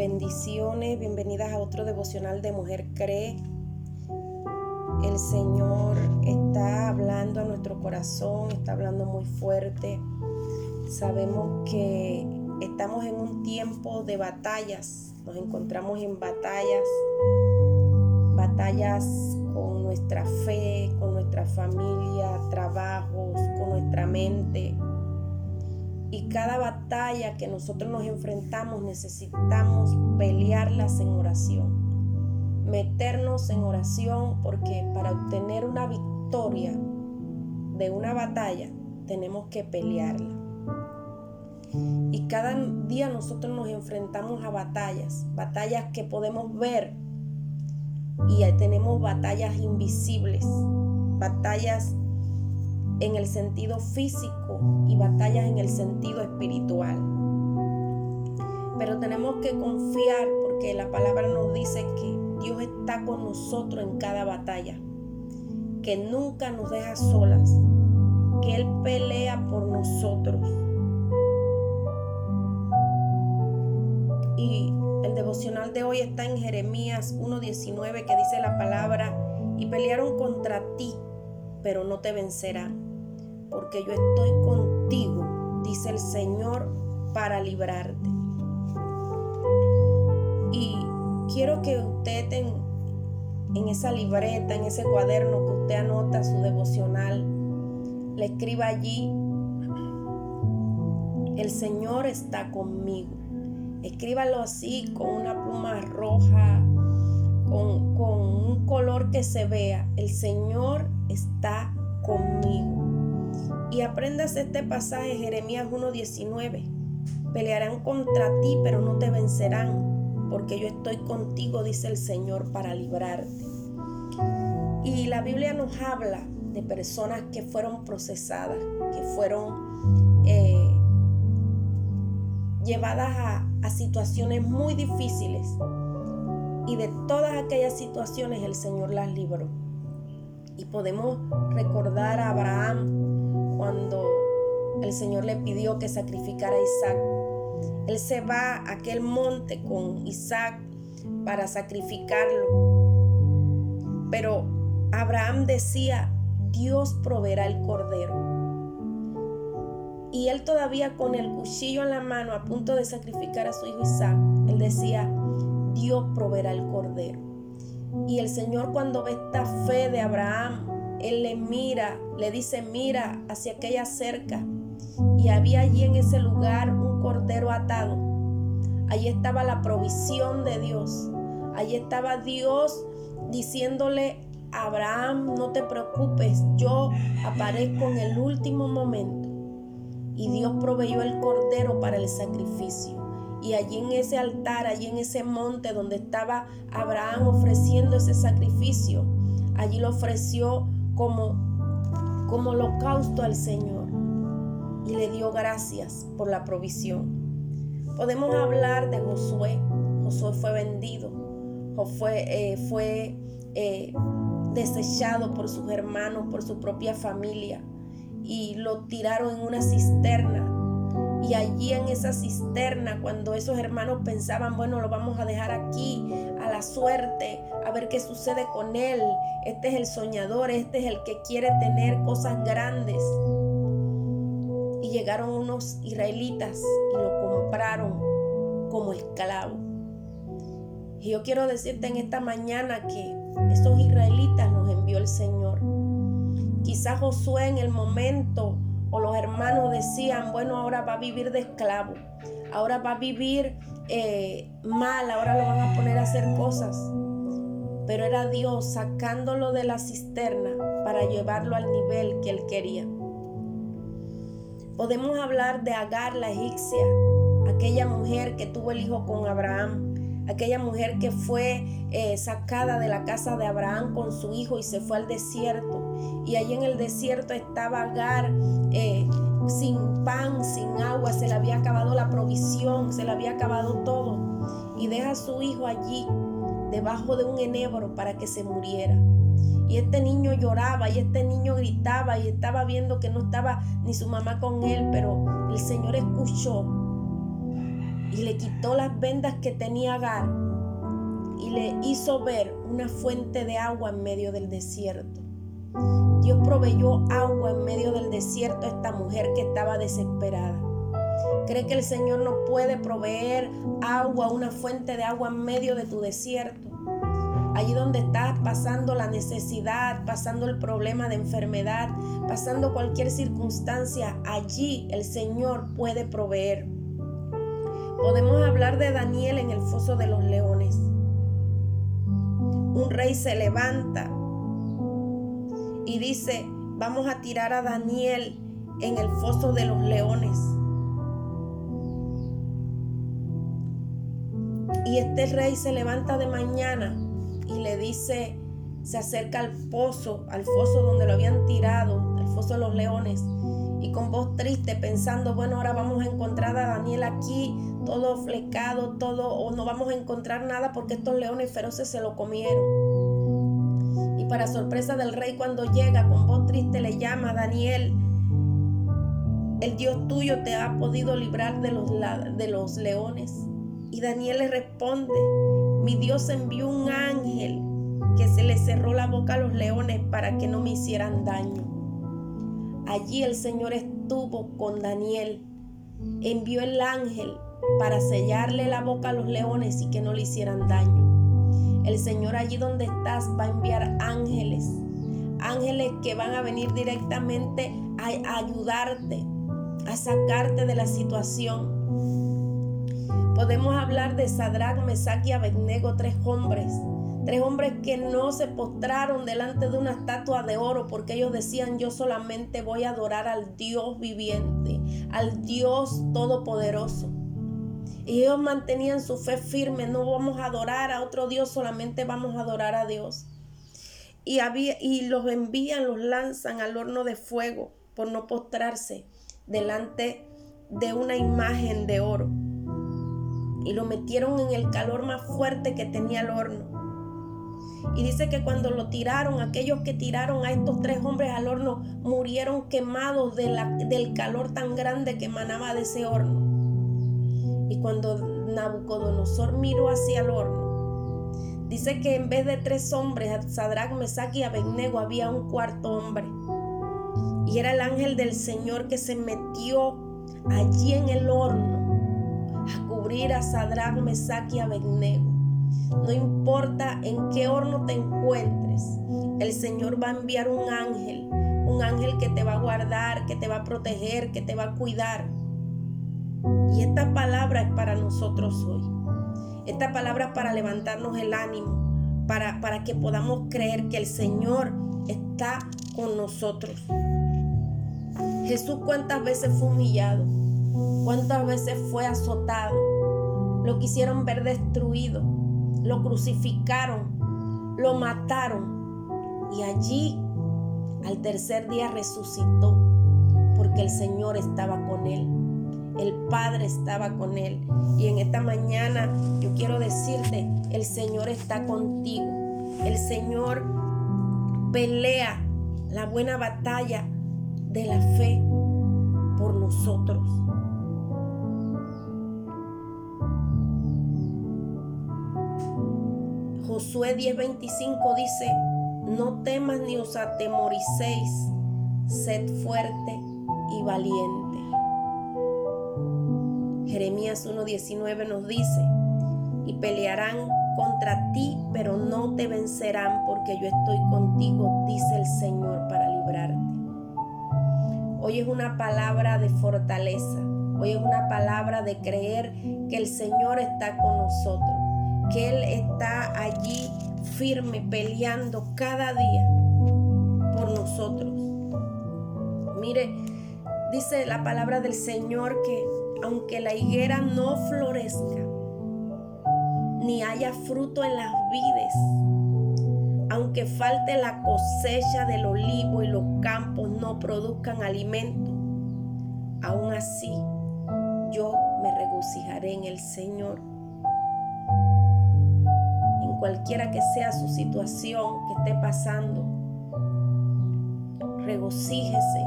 Bendiciones, bienvenidas a otro devocional de Mujer Cree. El Señor está hablando a nuestro corazón, está hablando muy fuerte. Sabemos que estamos en un tiempo de batallas, nos encontramos en batallas, batallas con nuestra fe, con nuestra familia, trabajos, con nuestra mente y cada batalla que nosotros nos enfrentamos necesitamos pelearlas en oración. Meternos en oración porque para obtener una victoria de una batalla tenemos que pelearla. Y cada día nosotros nos enfrentamos a batallas, batallas que podemos ver y tenemos batallas invisibles, batallas en el sentido físico y batallas en el sentido espiritual. Pero tenemos que confiar porque la palabra nos dice que Dios está con nosotros en cada batalla, que nunca nos deja solas, que Él pelea por nosotros. Y el devocional de hoy está en Jeremías 1.19 que dice la palabra, y pelearon contra ti, pero no te vencerán porque yo estoy contigo, dice el Señor, para librarte. Y quiero que usted en, en esa libreta, en ese cuaderno que usted anota su devocional, le escriba allí, el Señor está conmigo. Escríbalo así, con una pluma roja, con, con un color que se vea. El Señor está conmigo. Y aprendas este pasaje, Jeremías 1.19. Pelearán contra ti, pero no te vencerán, porque yo estoy contigo, dice el Señor, para librarte. Y la Biblia nos habla de personas que fueron procesadas, que fueron eh, llevadas a, a situaciones muy difíciles. Y de todas aquellas situaciones el Señor las libró. Y podemos recordar a Abraham cuando el Señor le pidió que sacrificara a Isaac. Él se va a aquel monte con Isaac para sacrificarlo. Pero Abraham decía, Dios proveerá el cordero. Y él todavía con el cuchillo en la mano a punto de sacrificar a su hijo Isaac, él decía, Dios proveerá el cordero. Y el Señor cuando ve esta fe de Abraham, él le mira, le dice, mira hacia aquella cerca. Y había allí en ese lugar un cordero atado. Allí estaba la provisión de Dios. Allí estaba Dios diciéndole Abraham, no te preocupes, yo aparezco en el último momento. Y Dios proveyó el cordero para el sacrificio. Y allí en ese altar, allí en ese monte donde estaba Abraham ofreciendo ese sacrificio, allí lo ofreció como, como holocausto al Señor y le dio gracias por la provisión. Podemos hablar de Josué. Josué fue vendido, Josué eh, fue eh, desechado por sus hermanos, por su propia familia y lo tiraron en una cisterna y allí en esa cisterna, cuando esos hermanos pensaban, bueno, lo vamos a dejar aquí a la suerte, a ver qué sucede con él. Este es el soñador, este es el que quiere tener cosas grandes. Y llegaron unos israelitas y lo compraron como esclavo. Y yo quiero decirte en esta mañana que esos israelitas los envió el Señor. Quizás Josué en el momento o los hermanos decían, bueno, ahora va a vivir de esclavo, ahora va a vivir eh, mal, ahora lo van a poner a hacer cosas. Pero era Dios sacándolo de la cisterna para llevarlo al nivel que él quería. Podemos hablar de Agar la egipcia, aquella mujer que tuvo el hijo con Abraham aquella mujer que fue eh, sacada de la casa de Abraham con su hijo y se fue al desierto. Y allí en el desierto estaba Agar eh, sin pan, sin agua, se le había acabado la provisión, se le había acabado todo. Y deja a su hijo allí, debajo de un enebro, para que se muriera. Y este niño lloraba y este niño gritaba y estaba viendo que no estaba ni su mamá con él, pero el Señor escuchó y le quitó las vendas que tenía Agar y le hizo ver una fuente de agua en medio del desierto. Dios proveyó agua en medio del desierto a esta mujer que estaba desesperada. ¿Cree que el Señor no puede proveer agua, una fuente de agua en medio de tu desierto? Allí donde estás pasando la necesidad, pasando el problema de enfermedad, pasando cualquier circunstancia, allí el Señor puede proveer. Podemos hablar de Daniel en el foso de los leones. Un rey se levanta y dice, vamos a tirar a Daniel en el foso de los leones. Y este rey se levanta de mañana y le dice, se acerca al pozo, al foso donde lo habían tirado, el foso de los leones, y con voz triste pensando, bueno, ahora vamos a encontrar a Daniel aquí, todo flecado, todo, o no vamos a encontrar nada porque estos leones feroces se lo comieron. Y para sorpresa del rey, cuando llega con voz triste, le llama Daniel, el Dios tuyo te ha podido librar de los, de los leones. Y Daniel le responde, mi Dios envió un ángel que se le cerró la boca a los leones para que no me hicieran daño. Allí el Señor estuvo con Daniel. Envió el ángel para sellarle la boca a los leones y que no le hicieran daño. El Señor allí donde estás va a enviar ángeles. Ángeles que van a venir directamente a ayudarte, a sacarte de la situación Podemos hablar de Sadrach, Mesach y Abednego, tres hombres. Tres hombres que no se postraron delante de una estatua de oro porque ellos decían yo solamente voy a adorar al Dios viviente, al Dios todopoderoso. Y ellos mantenían su fe firme, no vamos a adorar a otro Dios, solamente vamos a adorar a Dios. Y, había, y los envían, los lanzan al horno de fuego por no postrarse delante de una imagen de oro y lo metieron en el calor más fuerte que tenía el horno. Y dice que cuando lo tiraron, aquellos que tiraron a estos tres hombres al horno murieron quemados del calor tan grande que emanaba de ese horno. Y cuando Nabucodonosor miró hacia el horno, dice que en vez de tres hombres, Sadrach, Mesach y Abednego, había un cuarto hombre. Y era el ángel del Señor que se metió allí en el horno a cubrir a Sadrach, Mesach y Abednego. No importa en qué horno te encuentres, el Señor va a enviar un ángel, un ángel que te va a guardar, que te va a proteger, que te va a cuidar. Y esta palabra es para nosotros hoy. Esta palabra es para levantarnos el ánimo, para, para que podamos creer que el Señor está con nosotros. Jesús cuántas veces fue humillado, cuántas veces fue azotado, lo quisieron ver destruido, lo crucificaron, lo mataron y allí al tercer día resucitó porque el Señor estaba con él. El Padre estaba con él. Y en esta mañana yo quiero decirte, el Señor está contigo. El Señor pelea la buena batalla de la fe por nosotros. Josué 10:25 dice, no temas ni os atemoricéis, sed fuerte y valiente. Jeremías 1:19 nos dice, y pelearán contra ti, pero no te vencerán porque yo estoy contigo, dice el Señor, para librarte. Hoy es una palabra de fortaleza, hoy es una palabra de creer que el Señor está con nosotros que Él está allí firme, peleando cada día por nosotros. Mire, dice la palabra del Señor que aunque la higuera no florezca, ni haya fruto en las vides, aunque falte la cosecha del olivo y los campos no produzcan alimento, aún así yo me regocijaré en el Señor cualquiera que sea su situación que esté pasando. Regocíjese,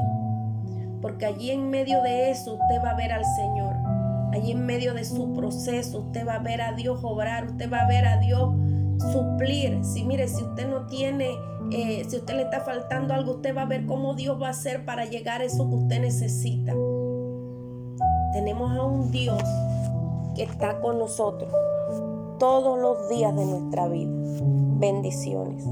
porque allí en medio de eso usted va a ver al Señor. allí en medio de su proceso, usted va a ver a Dios obrar, usted va a ver a Dios suplir. Si mire, si usted no tiene, eh, si usted le está faltando algo, usted va a ver cómo Dios va a hacer para llegar a eso que usted necesita. Tenemos a un Dios que está con nosotros todos los días de nuestra vida. Bendiciones.